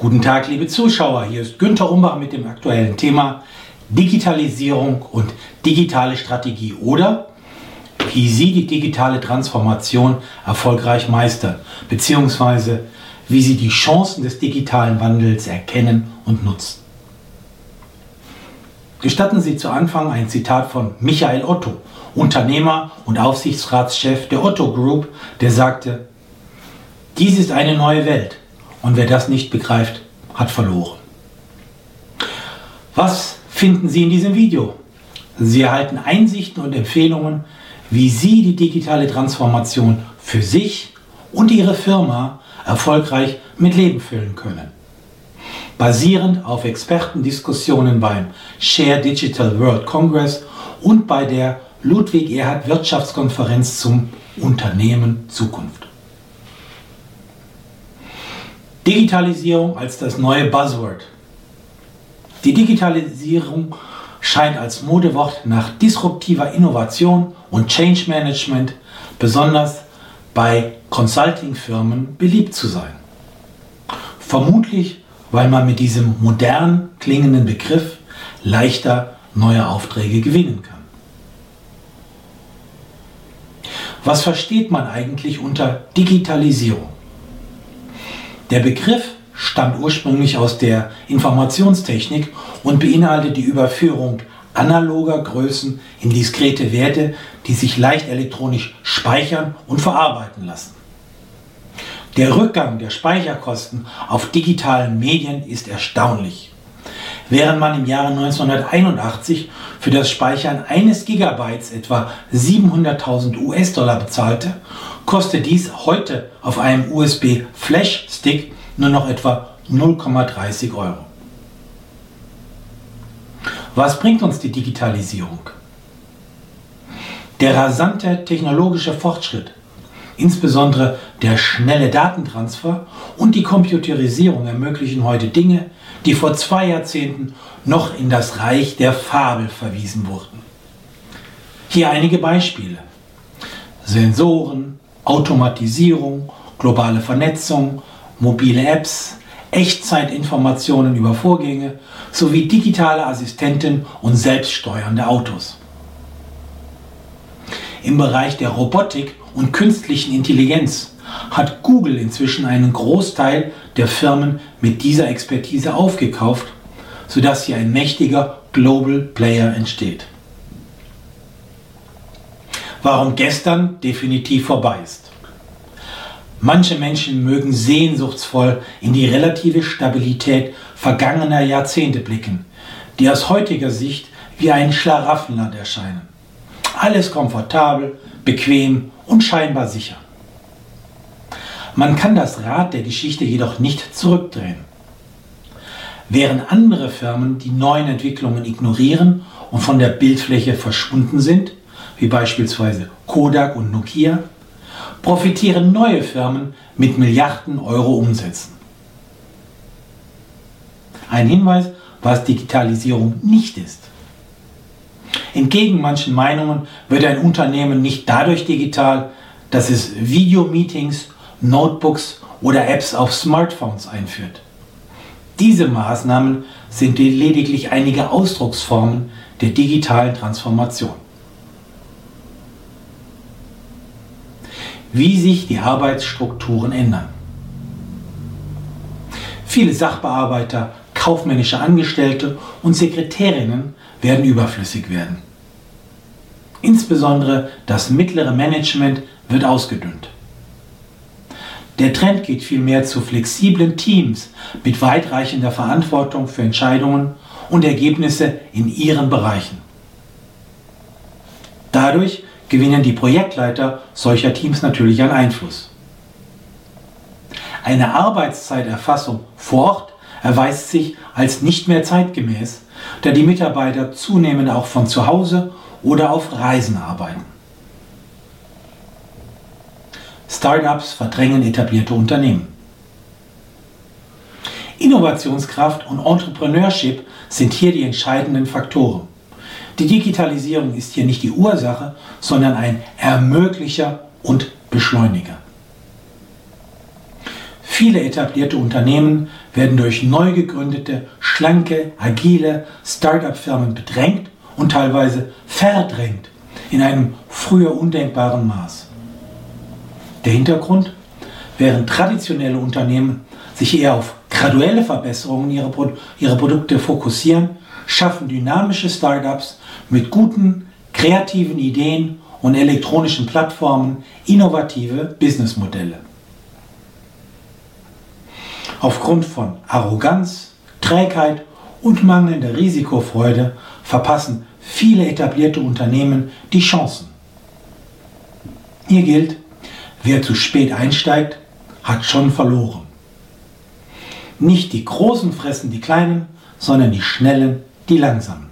Guten Tag, liebe Zuschauer. Hier ist Günther Umbach mit dem aktuellen Thema Digitalisierung und digitale Strategie oder wie Sie die digitale Transformation erfolgreich meistern, beziehungsweise wie Sie die Chancen des digitalen Wandels erkennen und nutzen. Gestatten Sie zu Anfang ein Zitat von Michael Otto, Unternehmer und Aufsichtsratschef der Otto Group, der sagte, dies ist eine neue Welt und wer das nicht begreift, hat verloren. Was finden Sie in diesem Video? Sie erhalten Einsichten und Empfehlungen, wie Sie die digitale Transformation für sich und Ihre Firma erfolgreich mit Leben füllen können basierend auf Expertendiskussionen beim Share Digital World Congress und bei der Ludwig Erhard Wirtschaftskonferenz zum Unternehmen Zukunft. Digitalisierung als das neue Buzzword. Die Digitalisierung scheint als Modewort nach disruptiver Innovation und Change Management besonders bei Consulting-Firmen beliebt zu sein. Vermutlich weil man mit diesem modern klingenden Begriff leichter neue Aufträge gewinnen kann. Was versteht man eigentlich unter Digitalisierung? Der Begriff stammt ursprünglich aus der Informationstechnik und beinhaltet die Überführung analoger Größen in diskrete Werte, die sich leicht elektronisch speichern und verarbeiten lassen. Der Rückgang der Speicherkosten auf digitalen Medien ist erstaunlich. Während man im Jahre 1981 für das Speichern eines Gigabytes etwa 700.000 US-Dollar bezahlte, kostet dies heute auf einem USB-Flash-Stick nur noch etwa 0,30 Euro. Was bringt uns die Digitalisierung? Der rasante technologische Fortschritt Insbesondere der schnelle Datentransfer und die Computerisierung ermöglichen heute Dinge, die vor zwei Jahrzehnten noch in das Reich der Fabel verwiesen wurden. Hier einige Beispiele. Sensoren, Automatisierung, globale Vernetzung, mobile Apps, Echtzeitinformationen über Vorgänge sowie digitale Assistenten und selbststeuernde Autos. Im Bereich der Robotik und künstlichen Intelligenz hat Google inzwischen einen Großteil der Firmen mit dieser Expertise aufgekauft, sodass hier ein mächtiger Global Player entsteht. Warum gestern definitiv vorbei ist. Manche Menschen mögen sehnsuchtsvoll in die relative Stabilität vergangener Jahrzehnte blicken, die aus heutiger Sicht wie ein Schlaraffenland erscheinen. Alles komfortabel, bequem und scheinbar sicher. Man kann das Rad der Geschichte jedoch nicht zurückdrehen. Während andere Firmen die neuen Entwicklungen ignorieren und von der Bildfläche verschwunden sind, wie beispielsweise Kodak und Nokia, profitieren neue Firmen mit Milliarden Euro Umsätzen. Ein Hinweis, was Digitalisierung nicht ist. Entgegen manchen Meinungen wird ein Unternehmen nicht dadurch digital, dass es Videomeetings, Notebooks oder Apps auf Smartphones einführt. Diese Maßnahmen sind lediglich einige Ausdrucksformen der digitalen Transformation. Wie sich die Arbeitsstrukturen ändern. Viele Sachbearbeiter, kaufmännische Angestellte und Sekretärinnen werden überflüssig werden. Insbesondere das mittlere Management wird ausgedünnt. Der Trend geht vielmehr zu flexiblen Teams mit weitreichender Verantwortung für Entscheidungen und Ergebnisse in ihren Bereichen. Dadurch gewinnen die Projektleiter solcher Teams natürlich an Einfluss. Eine Arbeitszeiterfassung vor Ort erweist sich als nicht mehr zeitgemäß, da die Mitarbeiter zunehmend auch von zu Hause oder auf Reisen arbeiten. Startups verdrängen etablierte Unternehmen. Innovationskraft und Entrepreneurship sind hier die entscheidenden Faktoren. Die Digitalisierung ist hier nicht die Ursache, sondern ein Ermöglicher und Beschleuniger. Viele etablierte Unternehmen werden durch neu gegründete, schlanke, agile Start-up-Firmen bedrängt und teilweise verdrängt in einem früher undenkbaren Maß. Der Hintergrund? Während traditionelle Unternehmen sich eher auf graduelle Verbesserungen ihrer, Pro ihrer Produkte fokussieren, schaffen dynamische Startups mit guten, kreativen Ideen und elektronischen Plattformen innovative Businessmodelle. Aufgrund von Arroganz, Trägheit und mangelnder Risikofreude verpassen viele etablierte Unternehmen die Chancen. Hier gilt, wer zu spät einsteigt, hat schon verloren. Nicht die Großen fressen die Kleinen, sondern die Schnellen die Langsamen.